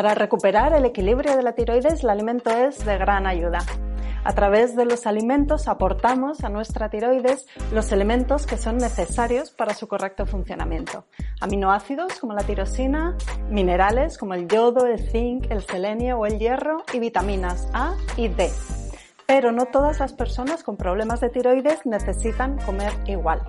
Para recuperar el equilibrio de la tiroides, el alimento es de gran ayuda. A través de los alimentos aportamos a nuestra tiroides los elementos que son necesarios para su correcto funcionamiento. Aminoácidos como la tirosina, minerales como el yodo, el zinc, el selenio o el hierro y vitaminas A y D. Pero no todas las personas con problemas de tiroides necesitan comer igual.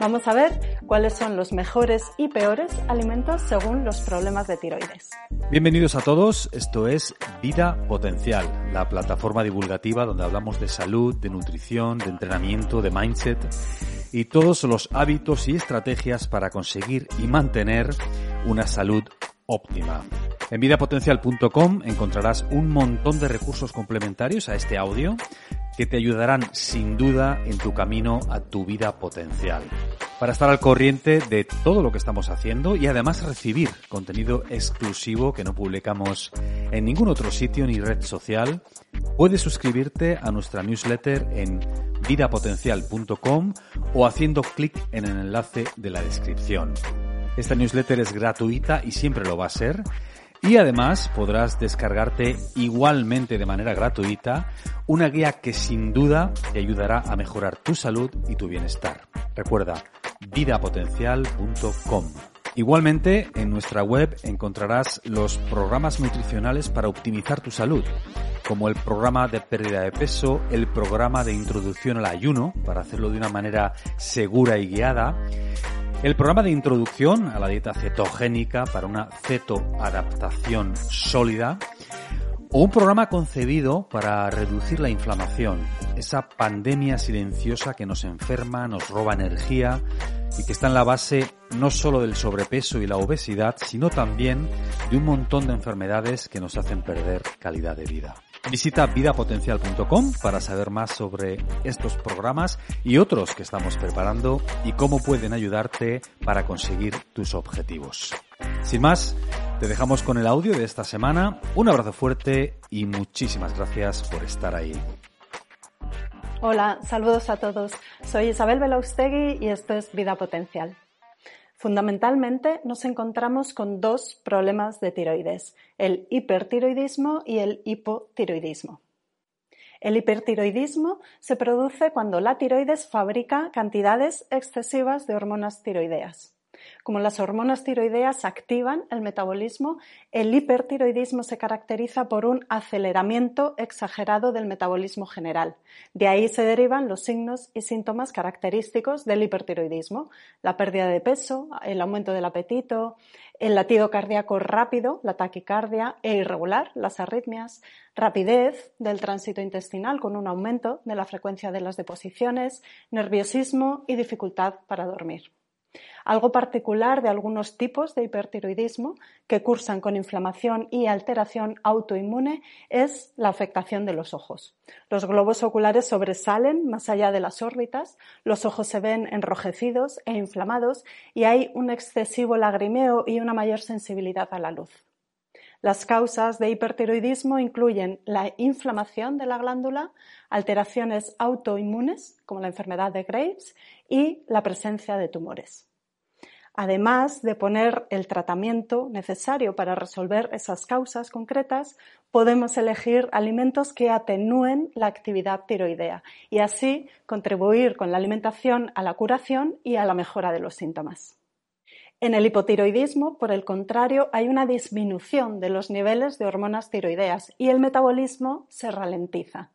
Vamos a ver cuáles son los mejores y peores alimentos según los problemas de tiroides. Bienvenidos a todos, esto es Vida Potencial, la plataforma divulgativa donde hablamos de salud, de nutrición, de entrenamiento, de mindset y todos los hábitos y estrategias para conseguir y mantener una salud óptima. En vidapotencial.com encontrarás un montón de recursos complementarios a este audio que te ayudarán sin duda en tu camino a tu vida potencial. Para estar al corriente de todo lo que estamos haciendo y además recibir contenido exclusivo que no publicamos en ningún otro sitio ni red social, puedes suscribirte a nuestra newsletter en vidapotencial.com o haciendo clic en el enlace de la descripción. Esta newsletter es gratuita y siempre lo va a ser y además podrás descargarte igualmente de manera gratuita una guía que sin duda te ayudará a mejorar tu salud y tu bienestar. Recuerda, vidapotencial.com. Igualmente, en nuestra web encontrarás los programas nutricionales para optimizar tu salud, como el programa de pérdida de peso, el programa de introducción al ayuno, para hacerlo de una manera segura y guiada, el programa de introducción a la dieta cetogénica para una cetoadaptación sólida o un programa concebido para reducir la inflamación, esa pandemia silenciosa que nos enferma, nos roba energía y que está en la base no solo del sobrepeso y la obesidad, sino también de un montón de enfermedades que nos hacen perder calidad de vida. Visita vidapotencial.com para saber más sobre estos programas y otros que estamos preparando y cómo pueden ayudarte para conseguir tus objetivos. Sin más, te dejamos con el audio de esta semana. Un abrazo fuerte y muchísimas gracias por estar ahí. Hola, saludos a todos. Soy Isabel Belaustegui y esto es Vida Potencial. Fundamentalmente nos encontramos con dos problemas de tiroides, el hipertiroidismo y el hipotiroidismo. El hipertiroidismo se produce cuando la tiroides fabrica cantidades excesivas de hormonas tiroideas. Como las hormonas tiroideas activan el metabolismo, el hipertiroidismo se caracteriza por un aceleramiento exagerado del metabolismo general. De ahí se derivan los signos y síntomas característicos del hipertiroidismo, la pérdida de peso, el aumento del apetito, el latido cardíaco rápido, la taquicardia e irregular, las arritmias, rapidez del tránsito intestinal con un aumento de la frecuencia de las deposiciones, nerviosismo y dificultad para dormir. Algo particular de algunos tipos de hipertiroidismo que cursan con inflamación y alteración autoinmune es la afectación de los ojos. Los globos oculares sobresalen más allá de las órbitas, los ojos se ven enrojecidos e inflamados y hay un excesivo lagrimeo y una mayor sensibilidad a la luz. Las causas de hipertiroidismo incluyen la inflamación de la glándula, alteraciones autoinmunes, como la enfermedad de Graves, y la presencia de tumores. Además de poner el tratamiento necesario para resolver esas causas concretas, podemos elegir alimentos que atenúen la actividad tiroidea y así contribuir con la alimentación a la curación y a la mejora de los síntomas. En el hipotiroidismo, por el contrario, hay una disminución de los niveles de hormonas tiroideas y el metabolismo se ralentiza.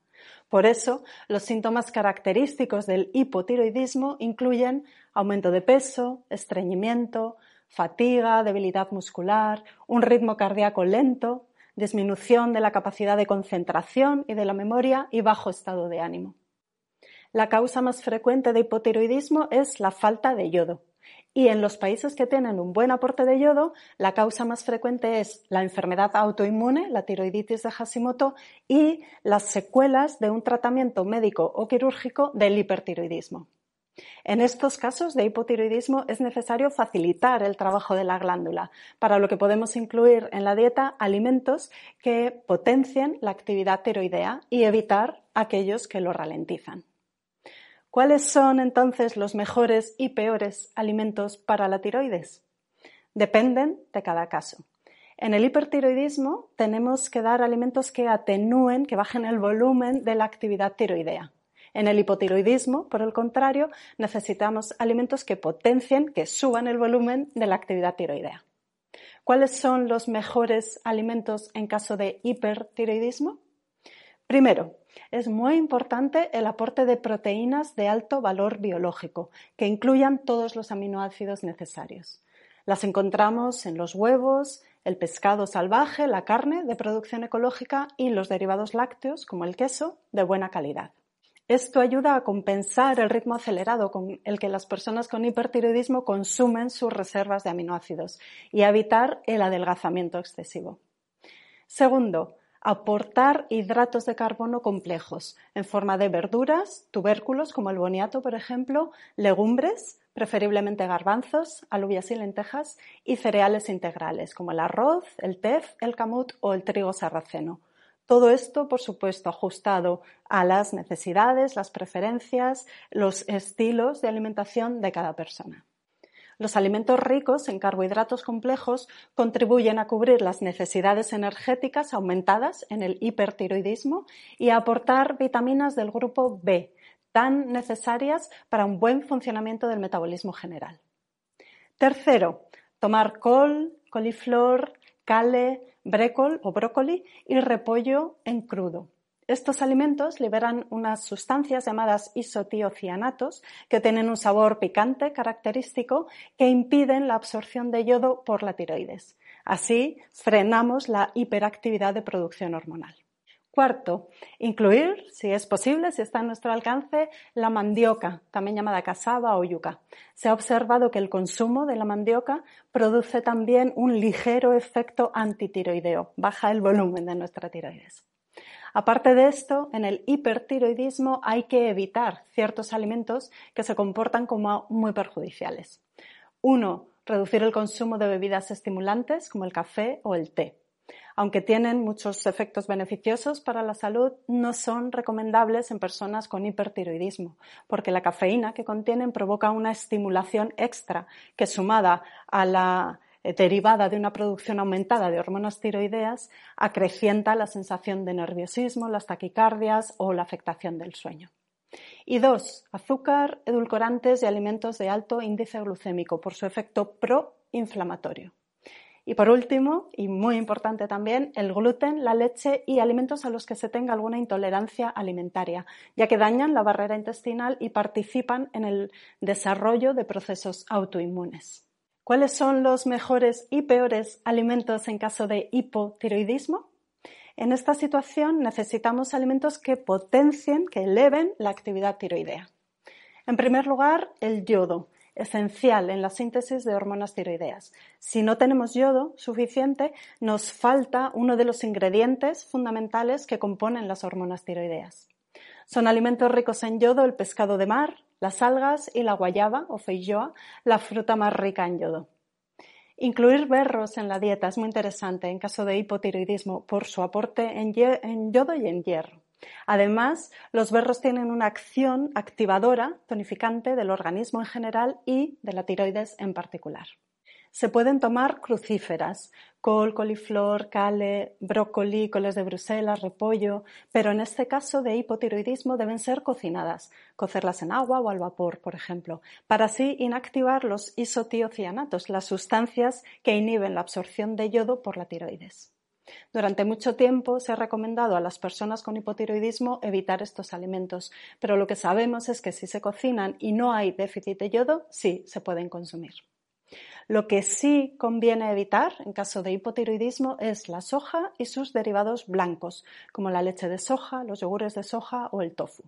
Por eso, los síntomas característicos del hipotiroidismo incluyen aumento de peso, estreñimiento, fatiga, debilidad muscular, un ritmo cardíaco lento, disminución de la capacidad de concentración y de la memoria y bajo estado de ánimo. La causa más frecuente de hipotiroidismo es la falta de yodo. Y en los países que tienen un buen aporte de yodo, la causa más frecuente es la enfermedad autoinmune, la tiroiditis de Hashimoto, y las secuelas de un tratamiento médico o quirúrgico del hipertiroidismo. En estos casos de hipotiroidismo es necesario facilitar el trabajo de la glándula, para lo que podemos incluir en la dieta alimentos que potencien la actividad tiroidea y evitar aquellos que lo ralentizan. ¿Cuáles son entonces los mejores y peores alimentos para la tiroides? Dependen de cada caso. En el hipertiroidismo tenemos que dar alimentos que atenúen, que bajen el volumen de la actividad tiroidea. En el hipotiroidismo, por el contrario, necesitamos alimentos que potencien, que suban el volumen de la actividad tiroidea. ¿Cuáles son los mejores alimentos en caso de hipertiroidismo? Primero, es muy importante el aporte de proteínas de alto valor biológico, que incluyan todos los aminoácidos necesarios. Las encontramos en los huevos, el pescado salvaje, la carne de producción ecológica y los derivados lácteos, como el queso, de buena calidad. Esto ayuda a compensar el ritmo acelerado con el que las personas con hipertiroidismo consumen sus reservas de aminoácidos y a evitar el adelgazamiento excesivo. Segundo, aportar hidratos de carbono complejos en forma de verduras, tubérculos como el boniato, por ejemplo, legumbres, preferiblemente garbanzos, alubias y lentejas, y cereales integrales como el arroz, el tef, el camut o el trigo sarraceno. Todo esto, por supuesto, ajustado a las necesidades, las preferencias, los estilos de alimentación de cada persona. Los alimentos ricos en carbohidratos complejos contribuyen a cubrir las necesidades energéticas aumentadas en el hipertiroidismo y a aportar vitaminas del grupo B, tan necesarias para un buen funcionamiento del metabolismo general. Tercero, tomar col, coliflor, cale, brécol o brócoli y repollo en crudo. Estos alimentos liberan unas sustancias llamadas isotiocianatos que tienen un sabor picante característico que impiden la absorción de yodo por la tiroides. Así, frenamos la hiperactividad de producción hormonal. Cuarto, incluir, si es posible, si está a nuestro alcance, la mandioca, también llamada casaba o yuca. Se ha observado que el consumo de la mandioca produce también un ligero efecto antitiroideo, baja el volumen de nuestra tiroides. Aparte de esto, en el hipertiroidismo hay que evitar ciertos alimentos que se comportan como muy perjudiciales. Uno, reducir el consumo de bebidas estimulantes como el café o el té. Aunque tienen muchos efectos beneficiosos para la salud, no son recomendables en personas con hipertiroidismo, porque la cafeína que contienen provoca una estimulación extra que sumada a la derivada de una producción aumentada de hormonas tiroideas acrecienta la sensación de nerviosismo, las taquicardias o la afectación del sueño. Y dos, azúcar, edulcorantes y alimentos de alto índice glucémico por su efecto proinflamatorio. Y por último, y muy importante también, el gluten, la leche y alimentos a los que se tenga alguna intolerancia alimentaria, ya que dañan la barrera intestinal y participan en el desarrollo de procesos autoinmunes. ¿Cuáles son los mejores y peores alimentos en caso de hipotiroidismo? En esta situación necesitamos alimentos que potencien, que eleven la actividad tiroidea. En primer lugar, el yodo, esencial en la síntesis de hormonas tiroideas. Si no tenemos yodo suficiente, nos falta uno de los ingredientes fundamentales que componen las hormonas tiroideas. Son alimentos ricos en yodo el pescado de mar, las algas y la guayaba o feijoa, la fruta más rica en yodo. Incluir berros en la dieta es muy interesante en caso de hipotiroidismo por su aporte en, yodo y en hierro. Además, los berros tienen una acción activadora, tonificante del organismo en general y de la tiroides en particular. Se pueden tomar crucíferas, col, coliflor, cale, brócoli, coles de Bruselas, repollo, pero en este caso de hipotiroidismo deben ser cocinadas, cocerlas en agua o al vapor, por ejemplo, para así inactivar los isotiocianatos, las sustancias que inhiben la absorción de yodo por la tiroides. Durante mucho tiempo se ha recomendado a las personas con hipotiroidismo evitar estos alimentos, pero lo que sabemos es que si se cocinan y no hay déficit de yodo, sí se pueden consumir. Lo que sí conviene evitar en caso de hipotiroidismo es la soja y sus derivados blancos, como la leche de soja, los yogures de soja o el tofu.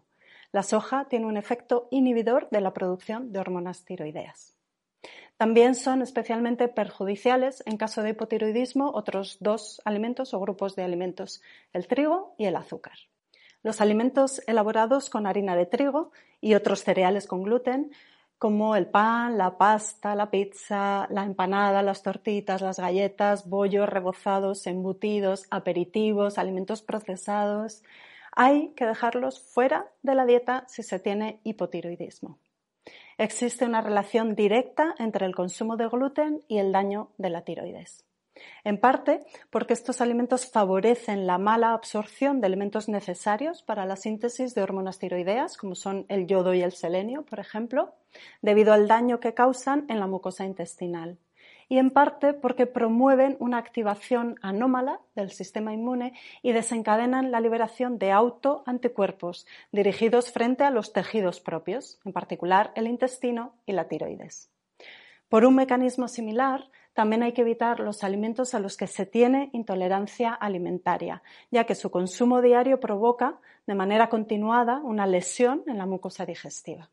La soja tiene un efecto inhibidor de la producción de hormonas tiroideas. También son especialmente perjudiciales en caso de hipotiroidismo otros dos alimentos o grupos de alimentos, el trigo y el azúcar. Los alimentos elaborados con harina de trigo y otros cereales con gluten como el pan, la pasta, la pizza, la empanada, las tortitas, las galletas, bollos rebozados, embutidos, aperitivos, alimentos procesados. Hay que dejarlos fuera de la dieta si se tiene hipotiroidismo. Existe una relación directa entre el consumo de gluten y el daño de la tiroides. En parte porque estos alimentos favorecen la mala absorción de elementos necesarios para la síntesis de hormonas tiroideas, como son el yodo y el selenio, por ejemplo, debido al daño que causan en la mucosa intestinal. Y en parte porque promueven una activación anómala del sistema inmune y desencadenan la liberación de autoanticuerpos dirigidos frente a los tejidos propios, en particular el intestino y la tiroides. Por un mecanismo similar, también hay que evitar los alimentos a los que se tiene intolerancia alimentaria, ya que su consumo diario provoca de manera continuada una lesión en la mucosa digestiva.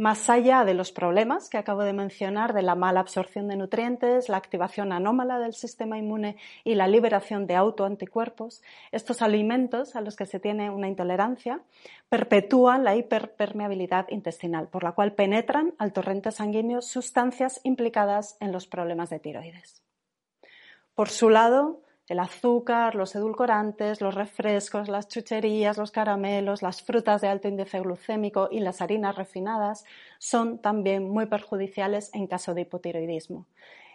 Más allá de los problemas que acabo de mencionar de la mala absorción de nutrientes, la activación anómala del sistema inmune y la liberación de autoanticuerpos, estos alimentos a los que se tiene una intolerancia perpetúan la hiperpermeabilidad intestinal, por la cual penetran al torrente sanguíneo sustancias implicadas en los problemas de tiroides. Por su lado, el azúcar, los edulcorantes, los refrescos, las chucherías, los caramelos, las frutas de alto índice glucémico y las harinas refinadas son también muy perjudiciales en caso de hipotiroidismo.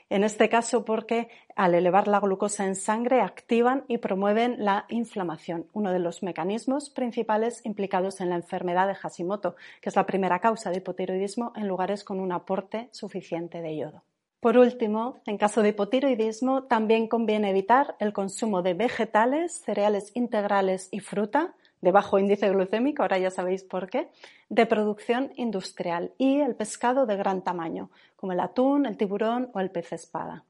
En este caso porque al elevar la glucosa en sangre activan y promueven la inflamación, uno de los mecanismos principales implicados en la enfermedad de Hashimoto, que es la primera causa de hipotiroidismo en lugares con un aporte suficiente de yodo. Por último, en caso de hipotiroidismo, también conviene evitar el consumo de vegetales, cereales integrales y fruta de bajo índice glucémico, ahora ya sabéis por qué, de producción industrial y el pescado de gran tamaño, como el atún, el tiburón o el pez espada.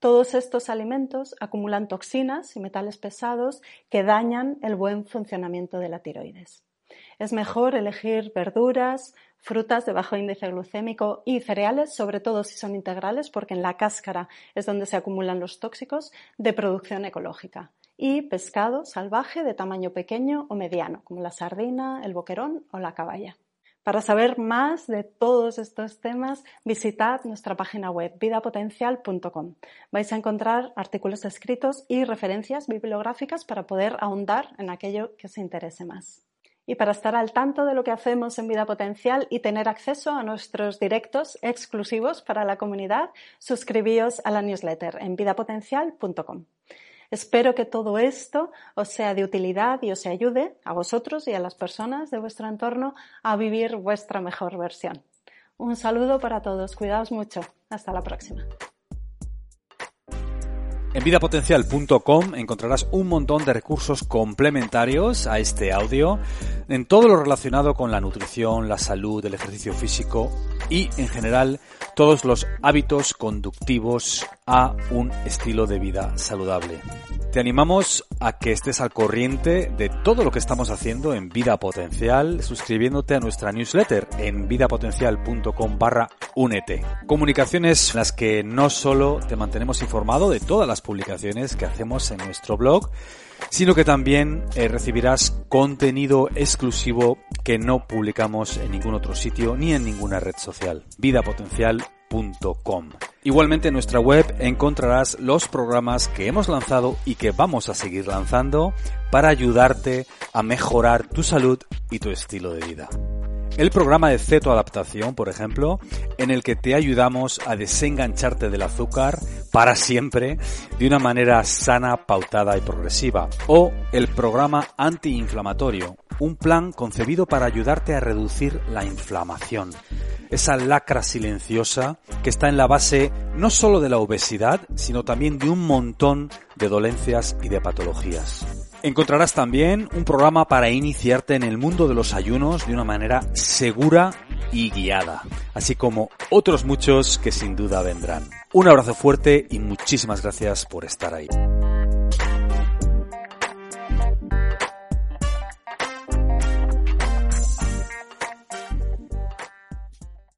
Todos estos alimentos acumulan toxinas y metales pesados que dañan el buen funcionamiento de la tiroides. Es mejor elegir verduras, frutas de bajo índice glucémico y cereales, sobre todo si son integrales, porque en la cáscara es donde se acumulan los tóxicos, de producción ecológica. Y pescado salvaje de tamaño pequeño o mediano, como la sardina, el boquerón o la caballa. Para saber más de todos estos temas, visitad nuestra página web vidapotencial.com. Vais a encontrar artículos escritos y referencias bibliográficas para poder ahondar en aquello que os interese más. Y para estar al tanto de lo que hacemos en Vida Potencial y tener acceso a nuestros directos exclusivos para la comunidad, suscribíos a la newsletter en vidapotencial.com. Espero que todo esto os sea de utilidad y os ayude a vosotros y a las personas de vuestro entorno a vivir vuestra mejor versión. Un saludo para todos, cuidaos mucho. Hasta la próxima. En vidapotencial.com encontrarás un montón de recursos complementarios a este audio en todo lo relacionado con la nutrición, la salud, el ejercicio físico y en general todos los hábitos conductivos a un estilo de vida saludable. Te animamos a que estés al corriente de todo lo que estamos haciendo en Vida Potencial, suscribiéndote a nuestra newsletter en vidapotencial.com barra únete. Comunicaciones en las que no solo te mantenemos informado de todas las publicaciones que hacemos en nuestro blog, sino que también eh, recibirás contenido exclusivo que no publicamos en ningún otro sitio ni en ninguna red social. Igualmente en nuestra web encontrarás los programas que hemos lanzado y que vamos a seguir lanzando para ayudarte a mejorar tu salud y tu estilo de vida. El programa de cetoadaptación, por ejemplo, en el que te ayudamos a desengancharte del azúcar para siempre de una manera sana, pautada y progresiva. O el programa antiinflamatorio, un plan concebido para ayudarte a reducir la inflamación. Esa lacra silenciosa que está en la base no solo de la obesidad, sino también de un montón de dolencias y de patologías. Encontrarás también un programa para iniciarte en el mundo de los ayunos de una manera segura y guiada, así como otros muchos que sin duda vendrán. Un abrazo fuerte y muchísimas gracias por estar ahí.